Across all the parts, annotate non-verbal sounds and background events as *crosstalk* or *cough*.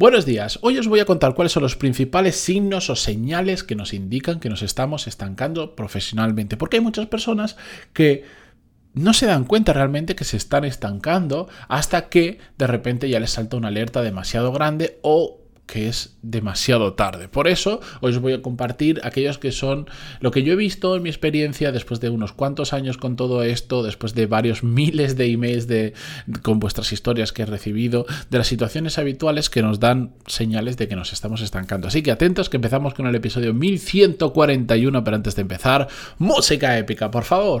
Buenos días, hoy os voy a contar cuáles son los principales signos o señales que nos indican que nos estamos estancando profesionalmente, porque hay muchas personas que no se dan cuenta realmente que se están estancando hasta que de repente ya les salta una alerta demasiado grande o que es demasiado tarde. Por eso hoy os voy a compartir aquellos que son lo que yo he visto en mi experiencia después de unos cuantos años con todo esto, después de varios *laughs* miles de emails de, con vuestras historias que he recibido, de las situaciones habituales que nos dan señales de que nos estamos estancando. Así que atentos que empezamos con el episodio 1141, pero antes de empezar, música épica, por favor.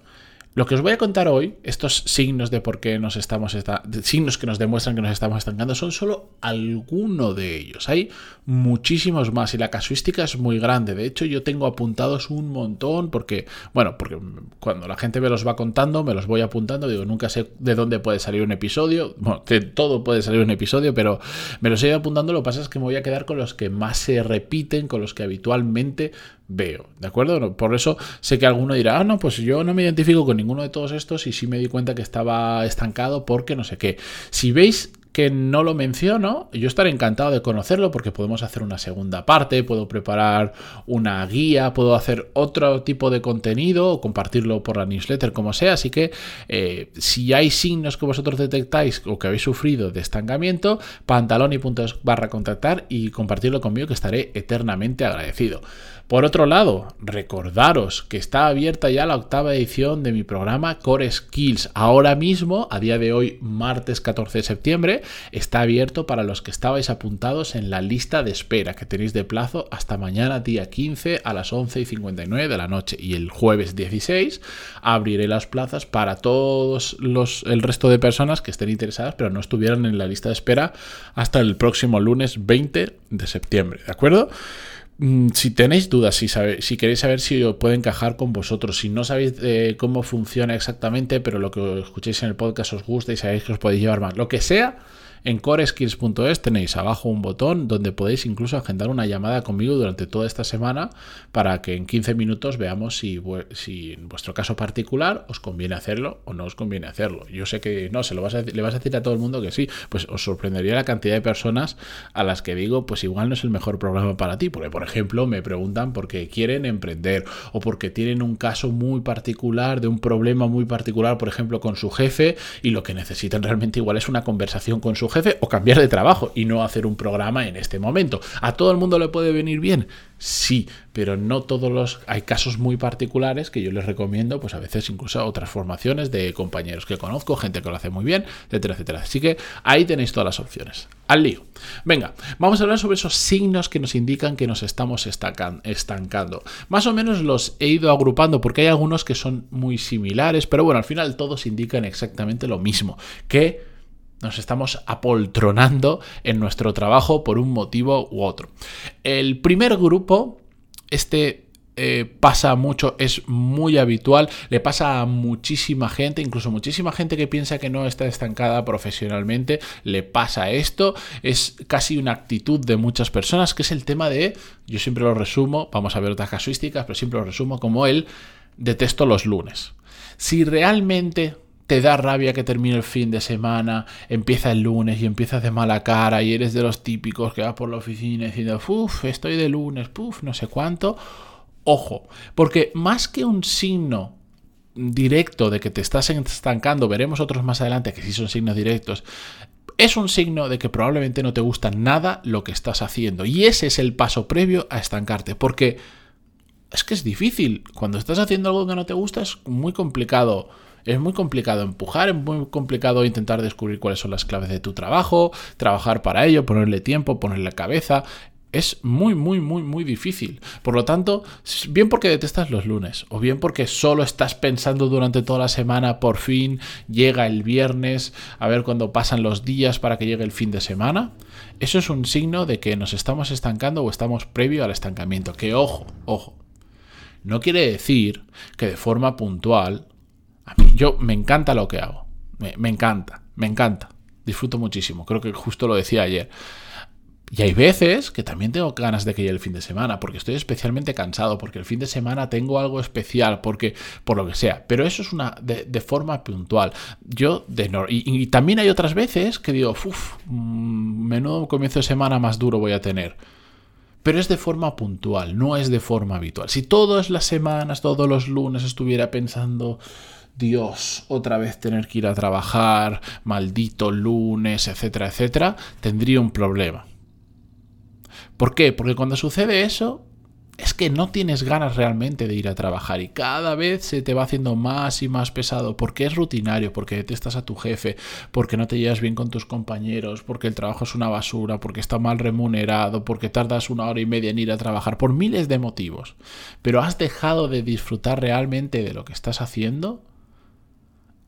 Lo que os voy a contar hoy, estos signos de por qué nos estamos signos que nos demuestran que nos estamos estancando, son solo algunos de ellos. Hay muchísimos más y la casuística es muy grande. De hecho, yo tengo apuntados un montón porque, bueno, porque cuando la gente me los va contando, me los voy apuntando. Digo, nunca sé de dónde puede salir un episodio. Bueno, de todo puede salir un episodio, pero me los he ido apuntando. Lo que pasa es que me voy a quedar con los que más se repiten, con los que habitualmente veo, ¿de acuerdo? Por eso sé que alguno dirá, ah, no, pues yo no me identifico con ninguno de todos estos y sí me di cuenta que estaba estancado porque no sé qué. Si veis que no lo menciono, yo estaré encantado de conocerlo porque podemos hacer una segunda parte, puedo preparar una guía, puedo hacer otro tipo de contenido o compartirlo por la newsletter, como sea. Así que eh, si hay signos que vosotros detectáis o que habéis sufrido de estancamiento, pantalón y puntos barra contactar y compartirlo conmigo que estaré eternamente agradecido. Por otro lado, recordaros que está abierta ya la octava edición de mi programa Core Skills. Ahora mismo, a día de hoy, martes 14 de septiembre, está abierto para los que estabais apuntados en la lista de espera que tenéis de plazo hasta mañana día 15 a las 11 y 59 de la noche. Y el jueves 16 abriré las plazas para todos los, el resto de personas que estén interesadas pero no estuvieran en la lista de espera hasta el próximo lunes 20 de septiembre. ¿De acuerdo? Mm, si tenéis dudas, si, si queréis saber si puede encajar con vosotros, si no sabéis eh, cómo funciona exactamente, pero lo que escuchéis en el podcast os gusta y sabéis que os podéis llevar más, lo que sea, en coreskills.es tenéis abajo un botón donde podéis incluso agendar una llamada conmigo durante toda esta semana para que en 15 minutos veamos si, si en vuestro caso particular os conviene hacerlo o no os conviene hacerlo. Yo sé que no, se lo vas a, le vas a decir a todo el mundo que sí, pues os sorprendería la cantidad de personas a las que digo, pues igual no es el mejor programa para ti, porque por ejemplo me preguntan porque quieren emprender o porque tienen un caso muy particular de un problema muy particular, por ejemplo, con su jefe y lo que necesitan realmente igual es una conversación con su jefe o cambiar de trabajo y no hacer un programa en este momento. ¿A todo el mundo le puede venir bien? Sí, pero no todos los... Hay casos muy particulares que yo les recomiendo, pues a veces incluso otras formaciones de compañeros que conozco, gente que lo hace muy bien, etcétera, etcétera. Así que ahí tenéis todas las opciones. Al lío. Venga, vamos a hablar sobre esos signos que nos indican que nos estamos estancando. Más o menos los he ido agrupando porque hay algunos que son muy similares, pero bueno, al final todos indican exactamente lo mismo, que nos estamos apoltronando en nuestro trabajo por un motivo u otro. El primer grupo, este eh, pasa mucho, es muy habitual, le pasa a muchísima gente, incluso muchísima gente que piensa que no está estancada profesionalmente, le pasa esto, es casi una actitud de muchas personas, que es el tema de, yo siempre lo resumo, vamos a ver otras casuísticas, pero siempre lo resumo como el detesto los lunes. Si realmente te da rabia que termine el fin de semana, empieza el lunes y empiezas de mala cara y eres de los típicos que vas por la oficina diciendo, uff, estoy de lunes, puff, no sé cuánto. Ojo, porque más que un signo directo de que te estás estancando, veremos otros más adelante que sí son signos directos, es un signo de que probablemente no te gusta nada lo que estás haciendo. Y ese es el paso previo a estancarte, porque es que es difícil. Cuando estás haciendo algo que no te gusta es muy complicado es muy complicado empujar, es muy complicado intentar descubrir cuáles son las claves de tu trabajo, trabajar para ello, ponerle tiempo, ponerle cabeza. Es muy, muy, muy, muy difícil. Por lo tanto, bien porque detestas los lunes, o bien porque solo estás pensando durante toda la semana, por fin llega el viernes, a ver cuándo pasan los días para que llegue el fin de semana, eso es un signo de que nos estamos estancando o estamos previo al estancamiento. Que ojo, ojo, No quiere decir que de forma puntual, a mí, yo me encanta lo que hago, me encanta, me encanta, disfruto muchísimo, creo que justo lo decía ayer. Y hay veces que también tengo ganas de que llegue el fin de semana, porque estoy especialmente cansado, porque el fin de semana tengo algo especial, porque por lo que sea. Pero eso es una de, forma puntual. Yo de y, y, también hay otras veces que digo, uff, mm, menudo comienzo de semana más duro voy a tener. Pero es de forma puntual, no es de forma habitual. Si todas las semanas, todos los lunes estuviera pensando, Dios, otra vez tener que ir a trabajar, maldito lunes, etcétera, etcétera, tendría un problema. ¿Por qué? Porque cuando sucede eso, es que no tienes ganas realmente de ir a trabajar y cada vez se te va haciendo más y más pesado porque es rutinario, porque detestas a tu jefe, porque no te llevas bien con tus compañeros, porque el trabajo es una basura, porque está mal remunerado, porque tardas una hora y media en ir a trabajar, por miles de motivos. Pero has dejado de disfrutar realmente de lo que estás haciendo.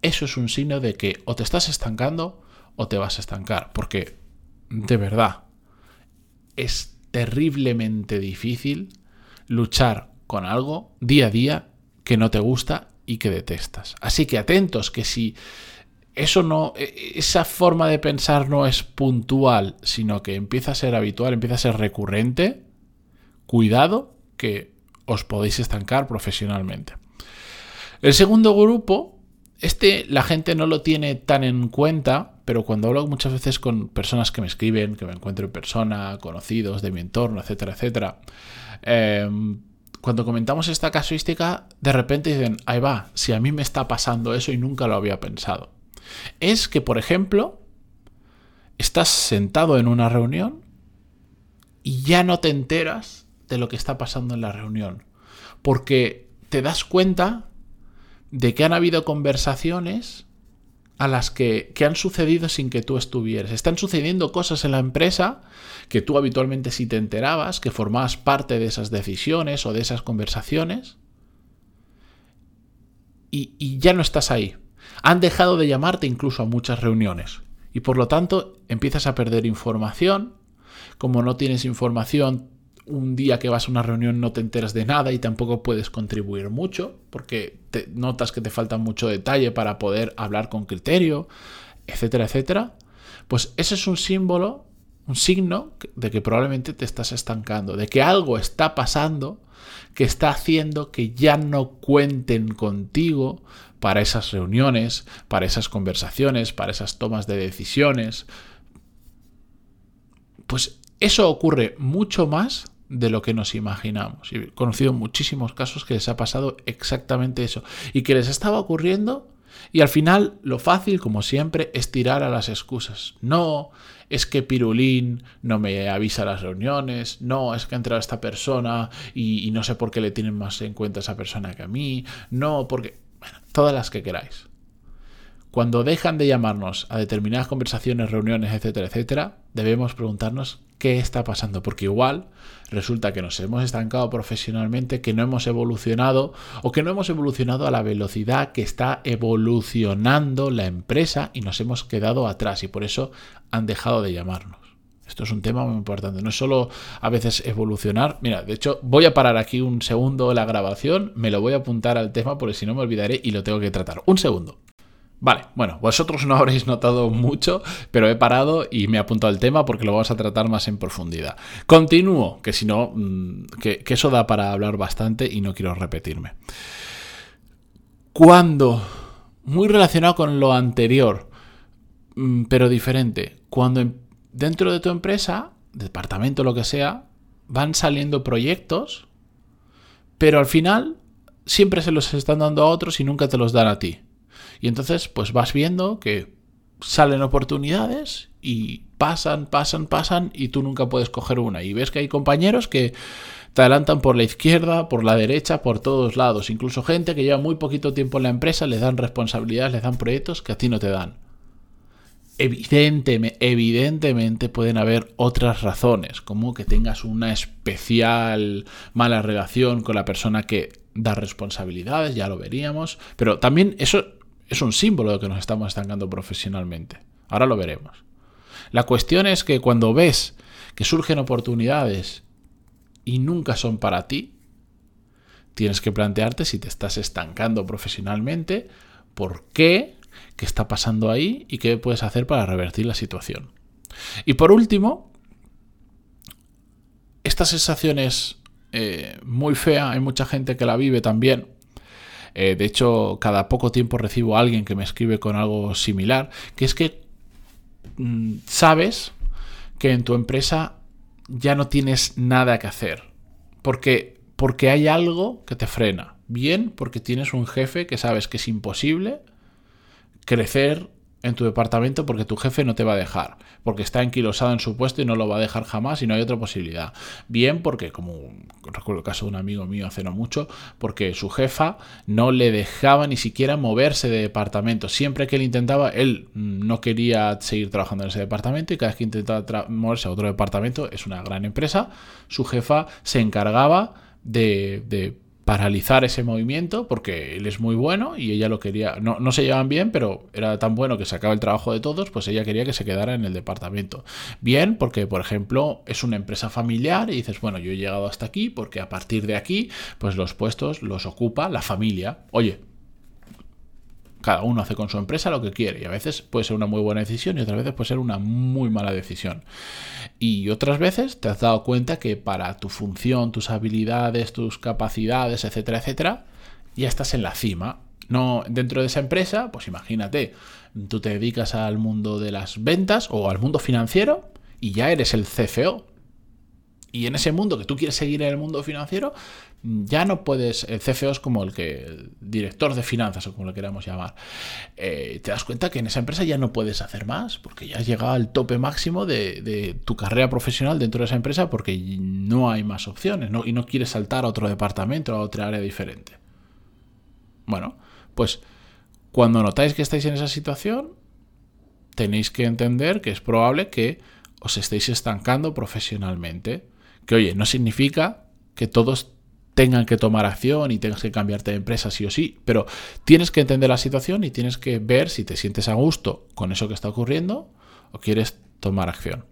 Eso es un signo de que o te estás estancando o te vas a estancar, porque de verdad es terriblemente difícil luchar con algo día a día que no te gusta y que detestas. Así que atentos que si eso no e, esa forma de pensar no es puntual, sino que empieza a ser habitual, empieza a ser recurrente, cuidado que os podéis estancar profesionalmente. El segundo grupo, este la gente no lo tiene tan en cuenta pero cuando hablo muchas veces con personas que me escriben, que me encuentro en persona, conocidos de mi entorno, etcétera, etcétera, em, cuando comentamos esta casuística, de repente dicen, ahí va, si a mí me está pasando eso y nunca lo había pensado. Es que, por ejemplo, estás sentado en una reunión y ya no te enteras de lo que está pasando en la reunión, porque te das cuenta de que han habido conversaciones a las que, han sucedido sin que tú estuvieras. Están sucediendo cosas en la empresa que tú habitualmente sí te enterabas, que formabas parte de esas decisiones o de esas conversaciones, y, y ya no estás ahí. Han dejado de llamarte incluso a muchas reuniones. Y por lo tanto empiezas a perder información. Como no tienes información, un día que vas a una reunión no te enteras de nada y tampoco puedes contribuir mucho porque te notas que te falta mucho detalle para poder hablar con criterio, etcétera, etcétera. Pues ese es un símbolo, un signo de que probablemente te estás estancando, de que algo está pasando que está haciendo que ya no cuenten contigo para esas reuniones, para esas conversaciones, para esas tomas de decisiones. Pues eso ocurre mucho más de lo que nos imaginamos. he conocido muchísimos casos que les ha pasado exactamente eso y que les estaba ocurriendo y al final lo fácil, como siempre, es tirar a las excusas. No, es que Pirulín no me avisa las reuniones, no, es que ha entrado esta persona y, y no sé por qué le tienen más en cuenta a esa persona que a mí, no, porque... Bueno, todas las que queráis. Cuando dejan de llamarnos a determinadas conversaciones, reuniones, etcétera, etcétera, debemos preguntarnos qué está pasando, porque igual resulta que nos hemos estancado profesionalmente, que no hemos evolucionado o que no hemos evolucionado a la velocidad que está evolucionando la empresa y nos hemos quedado atrás y por eso han dejado de llamarnos. Esto es un tema muy importante. No es solo a veces evolucionar. Mira, de hecho, voy a parar aquí un segundo la grabación, me lo voy a apuntar al tema porque si no me olvidaré y lo tengo que tratar. Un segundo. Vale, bueno, vosotros no *laughs* habréis notado mucho, pero he parado y me he apuntado al tema porque lo vamos a tratar más en profundidad. Continúo, que si no, mm, que, eso da para hablar bastante y no quiero repetirme. Cuando, muy relacionado con lo anterior, mm, pero diferente, cuando dentro de tu empresa, departamento, lo que sea, van saliendo proyectos, pero al final siempre se los están dando a otros y nunca te los dan a ti. Y entonces, pues vas viendo que salen oportunidades y pasan, pasan, pasan y tú nunca puedes coger una. Y ves que hay compañeros que te adelantan por la izquierda, por la derecha, por todos lados. Incluso gente que lleva muy poquito tiempo en la empresa, le dan responsabilidades, le dan proyectos que a ti no te dan. Evidentemente, evidentemente pueden haber otras razones, como que tengas una especial mala relación con la persona que da responsabilidades, ya lo veríamos, pero también eso es un símbolo de que nos estamos estancando profesionalmente. Ahora lo veremos. La cuestión es que cuando ves que surgen oportunidades y nunca son para ti, tienes que plantearte si te estás estancando profesionalmente, por qué, qué está pasando ahí y qué puedes hacer para revertir la situación. Y por último, esta sensación es eh, muy fea, hay mucha gente que la vive también. Eh, de hecho, cada poco tiempo recibo a alguien que me escribe con algo similar, que es que mm, sabes que en tu empresa ya no tienes nada que hacer, porque, porque hay algo que te frena. Bien, porque tienes un jefe que sabes que es imposible crecer en tu departamento porque tu jefe no te va a dejar, porque está enquilosado en su puesto y no lo va a dejar jamás y no hay otra posibilidad. Bien, porque como recuerdo el caso de un amigo mío hace no mucho, porque su jefa no le dejaba ni siquiera moverse de departamento. Siempre que él intentaba, él no quería seguir trabajando en ese departamento y cada vez que intentaba moverse a otro departamento, es una gran empresa, su jefa se encargaba de, de paralizar ese movimiento porque él es muy bueno y ella lo quería, no, no, se llevan bien, pero era tan bueno que sacaba el trabajo de todos, pues ella quería que se quedara en el departamento. Bien, porque por ejemplo es una empresa familiar y dices, bueno, yo he llegado hasta aquí porque a partir de aquí, pues los puestos los ocupa la familia. Oye, cada uno hace con su empresa lo que quiere y a veces puede ser una muy buena decisión y otras veces puede ser una muy mala decisión. Y otras veces te has dado cuenta que para tu función, tus habilidades, tus capacidades, etcétera, etcétera, ya estás en la cima. No, dentro de esa empresa, pues imagínate, tú te dedicas al mundo de las ventas o al mundo financiero y ya eres el CFO. Y en ese mundo que tú quieres seguir en el mundo financiero, ya no puedes, el CFO es como el que, director de finanzas o como lo queramos llamar, eh, te das cuenta que en esa empresa ya no puedes hacer más porque ya has llegado al tope máximo de, tu carrera profesional dentro de esa empresa porque no hay más opciones ¿no? y no quieres saltar a otro departamento a otra área diferente. Bueno, pues cuando notáis que estáis en esa situación, tenéis que entender que es probable que os estéis estancando profesionalmente. Que oye, no significa que todos tengan que tomar acción y tengas que cambiarte de empresa sí o sí, pero tienes que entender la situación y tienes que ver si te sientes a gusto con eso que está ocurriendo o quieres tomar acción.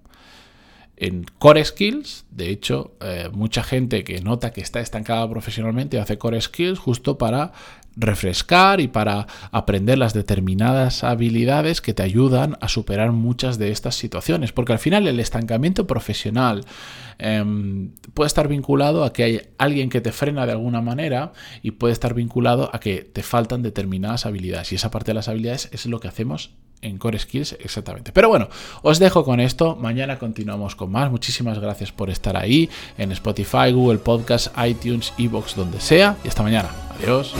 En Core Skills, de hecho, eh, mucha gente que nota que está estancada profesionalmente hace Core Skills justo para refrescar y para aprender las determinadas habilidades que te ayudan a superar muchas de estas situaciones. Porque al final el estancamiento profesional em, puede estar vinculado a que hay alguien que te frena de alguna manera y puede estar vinculado a que te faltan determinadas habilidades. Y esa parte de las habilidades es lo que hacemos en Core Skills exactamente. Pero bueno, os dejo con esto. Mañana continuamos con más. Muchísimas gracias por estar ahí en Spotify, Google Podcast, iTunes, Evox, donde sea. Y hasta mañana. Adiós.